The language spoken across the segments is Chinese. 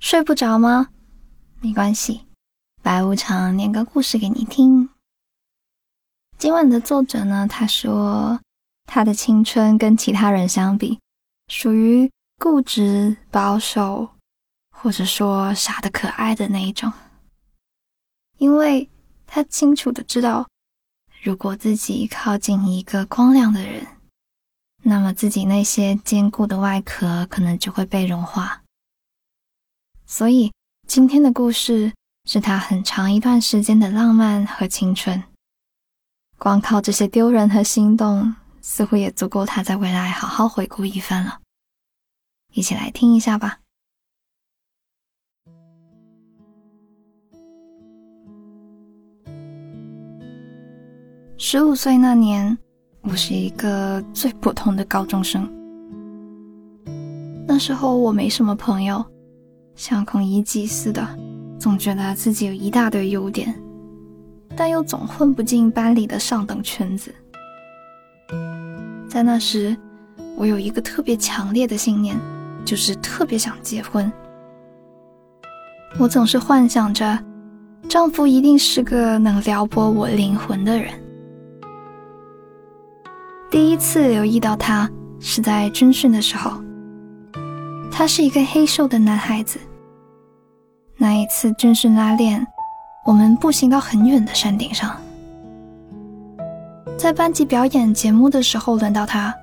睡不着吗？没关系，白无常念个故事给你听。今晚的作者呢，他说他的青春跟其他人相比，属于固执、保守，或者说傻的可爱的那一种，因为他清楚的知道，如果自己靠近一个光亮的人，那么自己那些坚固的外壳可能就会被融化。所以，今天的故事是他很长一段时间的浪漫和青春。光靠这些丢人和心动，似乎也足够他在未来好好回顾一番了。一起来听一下吧。十五岁那年，我是一个最普通的高中生。那时候我没什么朋友。像孔乙己似的，总觉得自己有一大堆优点，但又总混不进班里的上等圈子。在那时，我有一个特别强烈的信念，就是特别想结婚。我总是幻想着，丈夫一定是个能撩拨我灵魂的人。第一次留意到他，是在军训的时候。他是一个黑瘦的男孩子。那一次军训拉练，我们步行到很远的山顶上，在班级表演节目的时候，轮到他。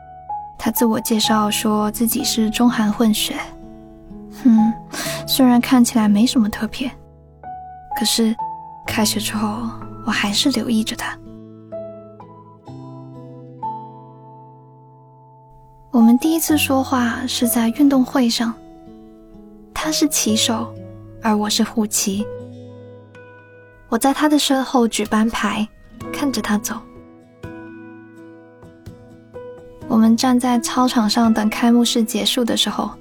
他自我介绍说自己是中韩混血。嗯，虽然看起来没什么特别，可是开学之后，我还是留意着他。我们第一次说话是在运动会上，他是旗手，而我是护旗。我在他的身后举班牌，看着他走。我们站在操场上等开幕式结束的时候，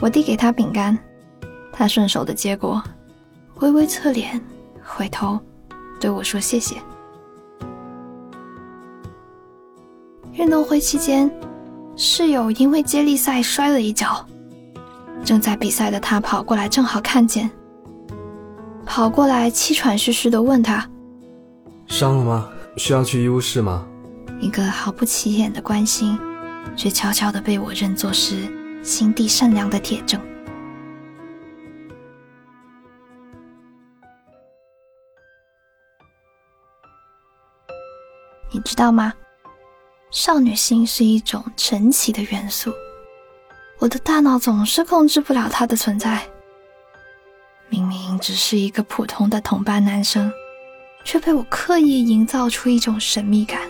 我递给他饼干，他顺手的接过，微微侧脸，回头对我说谢谢。运动会期间。室友因为接力赛摔了一跤，正在比赛的他跑过来，正好看见，跑过来气喘吁吁的问他：“伤了吗？需要去医务室吗？”一个毫不起眼的关心，却悄悄的被我认作是心地善良的铁证。你知道吗？少女心是一种神奇的元素，我的大脑总是控制不了它的存在。明明只是一个普通的同班男生，却被我刻意营造出一种神秘感。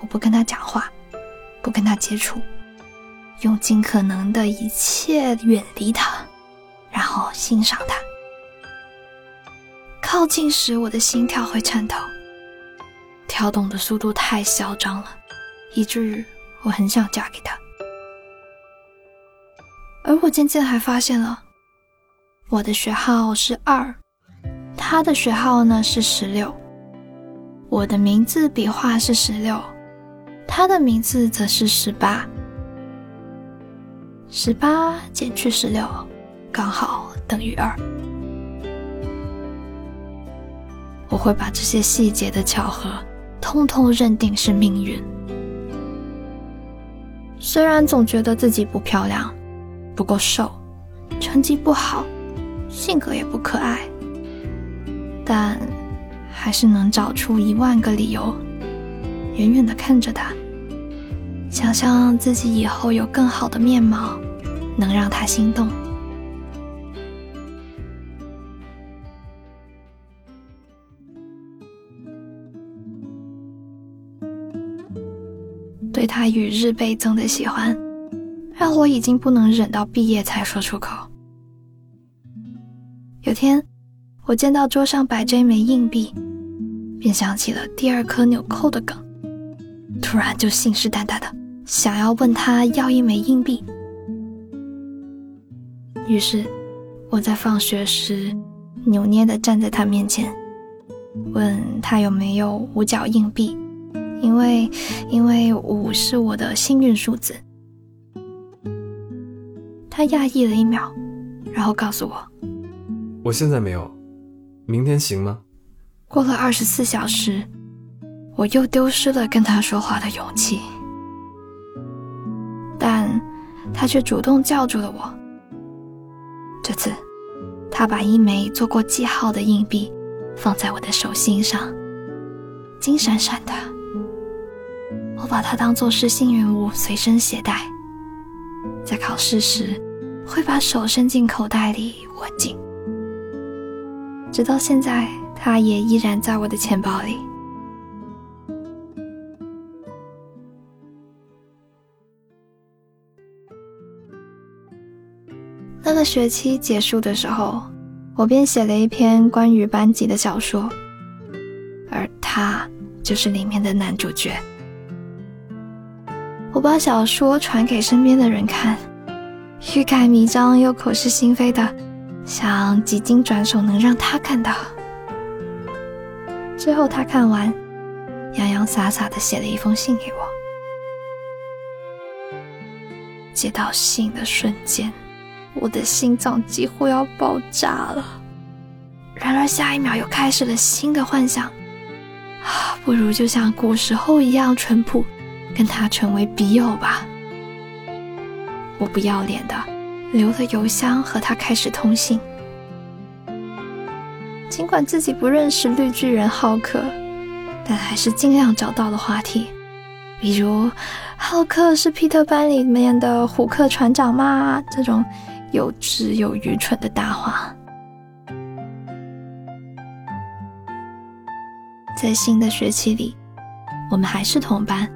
我不跟他讲话，不跟他接触，用尽可能的一切远离他，然后欣赏他。靠近时，我的心跳会颤抖。跳动的速度太嚣张了，以至于我很想嫁给他。而我渐渐还发现了，我的学号是二，他的学号呢是十六。我的名字笔画是十六，他的名字则是十八。十八减去十六，刚好等于二。我会把这些细节的巧合。通通认定是命运。虽然总觉得自己不漂亮，不够瘦，成绩不好，性格也不可爱，但还是能找出一万个理由，远远的看着他，想象自己以后有更好的面貌，能让他心动。对他与日倍增的喜欢，让我已经不能忍到毕业才说出口。有天，我见到桌上摆着一枚硬币，便想起了第二颗纽扣的梗，突然就信誓旦旦的想要问他要一枚硬币。于是，我在放学时扭捏的站在他面前，问他有没有五角硬币。因为，因为五是我的幸运数字。他讶异了一秒，然后告诉我，我现在没有，明天行吗？过了二十四小时，我又丢失了跟他说话的勇气，但他却主动叫住了我。这次，他把一枚做过记号的硬币放在我的手心上，金闪闪的。我把它当做是幸运物随身携带，在考试时会把手伸进口袋里握紧。直到现在，它也依然在我的钱包里。那个学期结束的时候，我便写了一篇关于班级的小说，而他就是里面的男主角。我把小说传给身边的人看，欲盖弥彰又口是心非的，想几经转手能让他看到。最后他看完，洋洋洒洒的写了一封信给我。接到信的瞬间，我的心脏几乎要爆炸了。然而下一秒又开始了新的幻想，啊，不如就像古时候一样淳朴。跟他成为笔友吧。我不要脸的留了邮箱和他开始通信。尽管自己不认识绿巨人浩克，但还是尽量找到了话题，比如浩克是皮特班里面的虎克船长吗？这种幼稚又愚蠢的大话。在新的学期里，我们还是同班。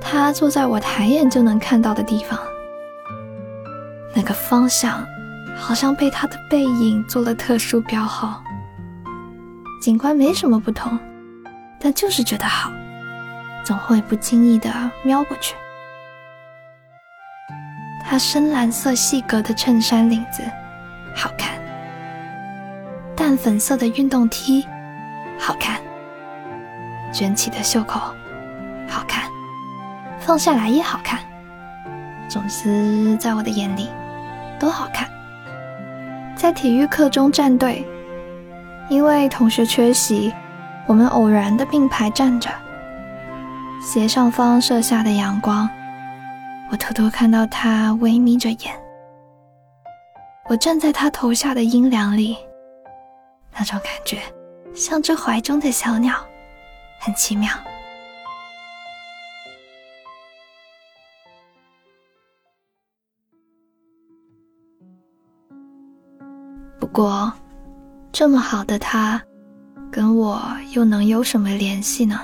他坐在我抬眼就能看到的地方，那个方向好像被他的背影做了特殊标号。景观没什么不同，但就是觉得好，总会不经意的瞄过去。他深蓝色细格的衬衫领子好看，淡粉色的运动 T 好看，卷起的袖口好看。放下来也好看，总之在我的眼里都好看。在体育课中站队，因为同学缺席，我们偶然的并排站着。斜上方射下的阳光，我偷偷看到他微眯着眼。我站在他头下的阴凉里，那种感觉像只怀中的小鸟，很奇妙。过，这么好的他，跟我又能有什么联系呢？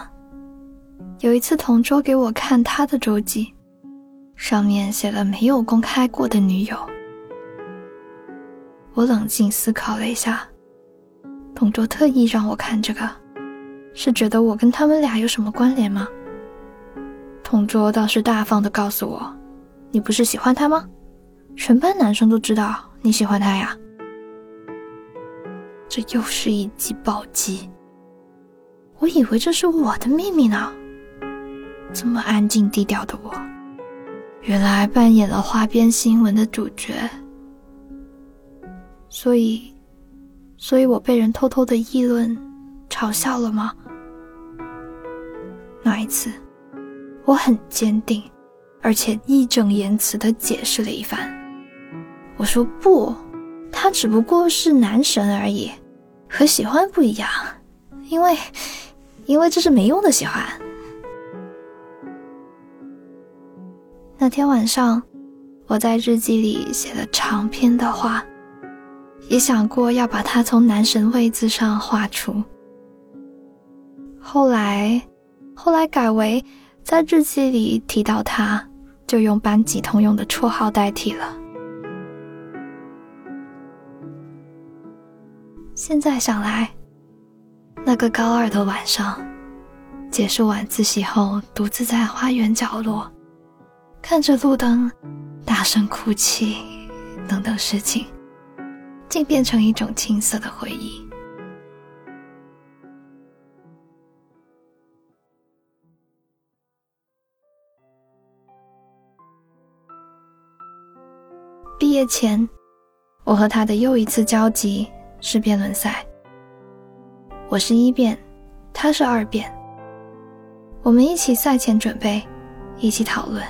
有一次，同桌给我看他的周记，上面写了没有公开过的女友。我冷静思考了一下，同桌特意让我看这个，是觉得我跟他们俩有什么关联吗？同桌倒是大方的告诉我：“你不是喜欢他吗？全班男生都知道你喜欢他呀。”这又是一记暴击！我以为这是我的秘密呢。这么安静低调的我，原来扮演了花边新闻的主角。所以，所以我被人偷偷的议论、嘲笑了吗？那一次，我很坚定，而且义正言辞的解释了一番。我说不，他只不过是男神而已。和喜欢不一样，因为，因为这是没用的喜欢。那天晚上，我在日记里写了长篇的话，也想过要把他从男神位置上画出。后来，后来改为在日记里提到他，就用班级通用的绰号代替了。现在想来，那个高二的晚上，结束晚自习后，独自在花园角落，看着路灯，大声哭泣，等等事情，竟变成一种青涩的回忆。毕业前，我和他的又一次交集是辩论赛。我是一辩，他是二辩。我们一起赛前准备，一起讨论。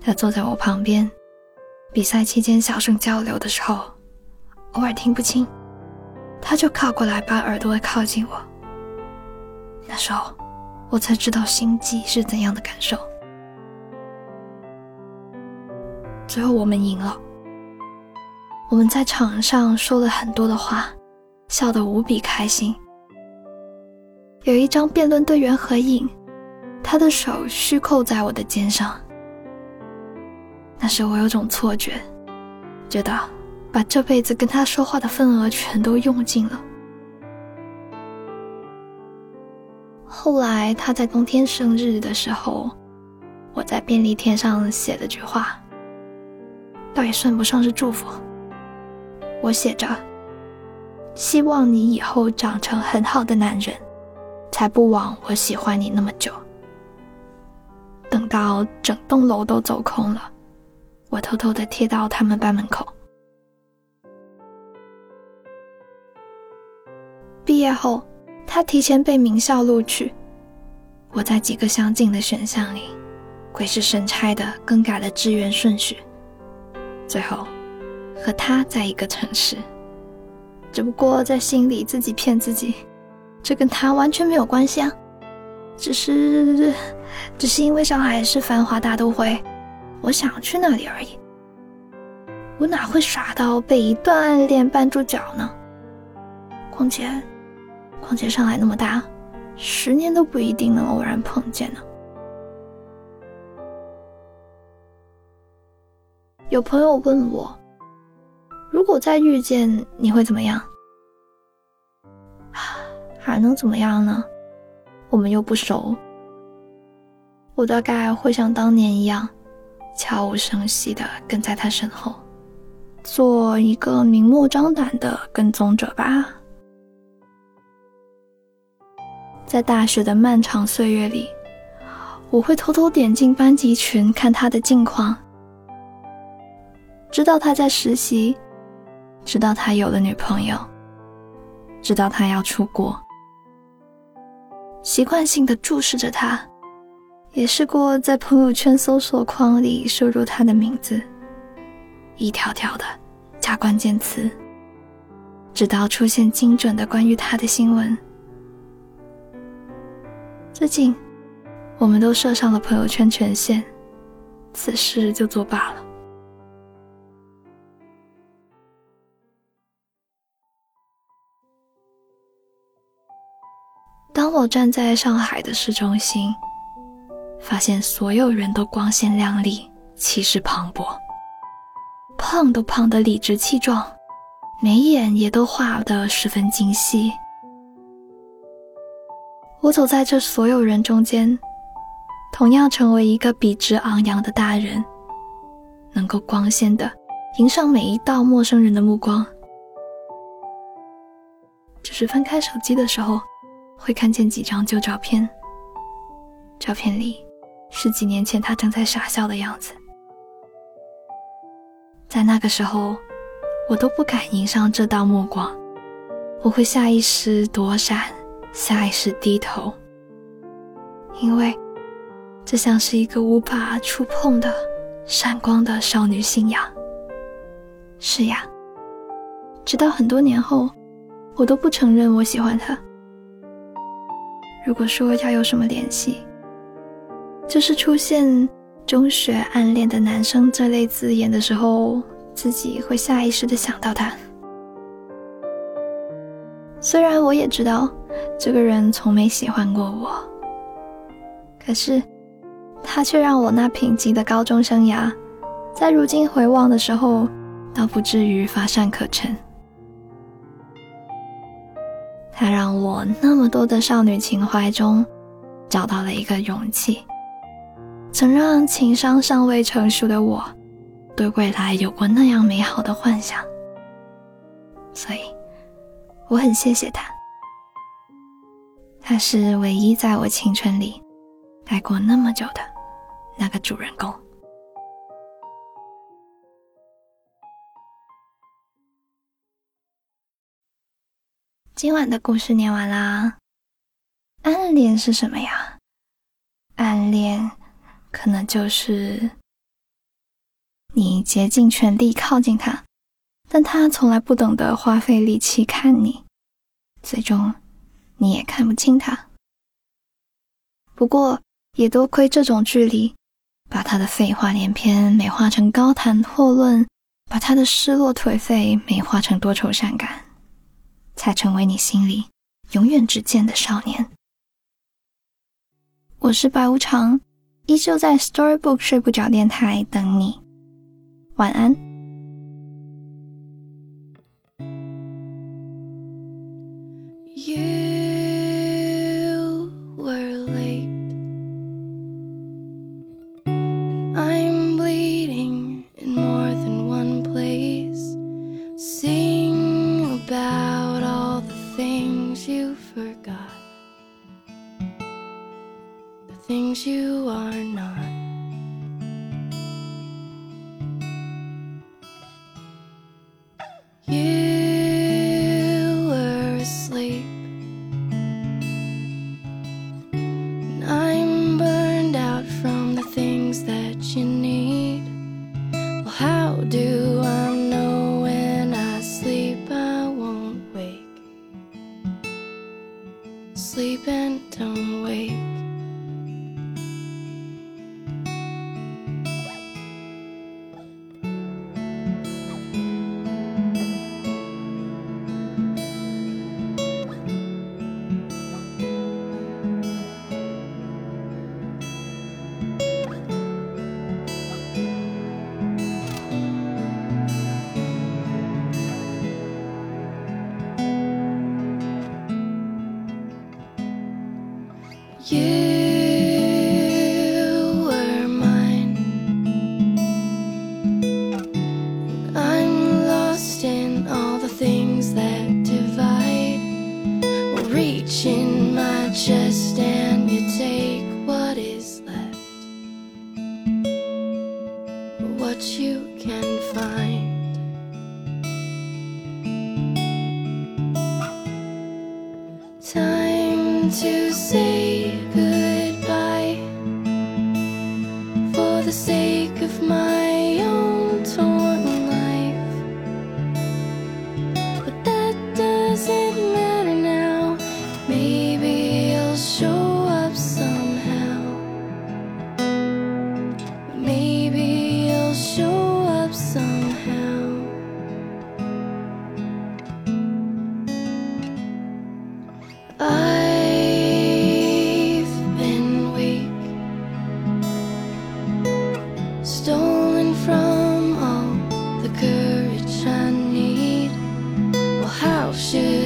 他坐在我旁边，比赛期间小声交流的时候，偶尔听不清，他就靠过来把耳朵靠近我。那时候，我才知道心悸是怎样的感受。最后我们赢了。我们在场上说了很多的话，笑得无比开心。有一张辩论队员合影，他的手虚扣在我的肩上。那时我有种错觉，觉得把这辈子跟他说话的份额全都用尽了。后来他在冬天生日的时候，我在便利贴上写了句话，倒也算不上是祝福。我写着：“希望你以后长成很好的男人，才不枉我喜欢你那么久。”等到整栋楼都走空了，我偷偷的贴到他们班门口。毕业后，他提前被名校录取，我在几个相近的选项里，鬼使神差的更改了志愿顺序，最后。和他在一个城市，只不过在心里自己骗自己，这跟他完全没有关系啊，只是，只是因为上海是繁华大都会，我想去那里而已。我哪会傻到被一段暗恋绊住脚呢？况且，况且上海那么大，十年都不一定能偶然碰见呢。有朋友问我。如果再遇见，你会怎么样？还能怎么样呢？我们又不熟。我大概会像当年一样，悄无声息的跟在他身后，做一个明目张胆的跟踪者吧。在大学的漫长岁月里，我会偷偷点进班级群看他的近况，知道他在实习。直到他有了女朋友，直到他要出国，习惯性的注视着他，也试过在朋友圈搜索框里输入他的名字，一条条的加关键词，直到出现精准的关于他的新闻。最近，我们都设上了朋友圈权限，此事就作罢了。站在上海的市中心，发现所有人都光鲜亮丽、气势磅礴，胖都胖得理直气壮，眉眼也都画得十分精细。我走在这所有人中间，同样成为一个笔直昂扬的大人，能够光鲜的迎上每一道陌生人的目光。只是翻开手机的时候。会看见几张旧照片，照片里是几年前他正在傻笑的样子。在那个时候，我都不敢迎上这道目光，我会下意识躲闪，下意识低头，因为这像是一个无法触碰的闪光的少女信仰。是呀，直到很多年后，我都不承认我喜欢他。如果说要有什么联系，就是出现中学暗恋的男生这类字眼的时候，自己会下意识的想到他。虽然我也知道这个人从没喜欢过我，可是他却让我那贫瘠的高中生涯，在如今回望的时候，倒不至于乏善可陈。他让我那么多的少女情怀中找到了一个勇气，曾让情商尚未成熟的我对未来有过那样美好的幻想，所以我很谢谢他。他是唯一在我青春里待过那么久的那个主人公。今晚的故事念完啦。暗恋是什么呀？暗恋可能就是你竭尽全力靠近他，但他从来不懂得花费力气看你，最终你也看不清他。不过也多亏这种距离，把他的废话连篇美化成高谈阔论，把他的失落颓废美化成多愁善感，才成为你心里永远只见的少年。我是白无常，依旧在 Storybook 睡不着电台等你，晚安。You say goodbye 是。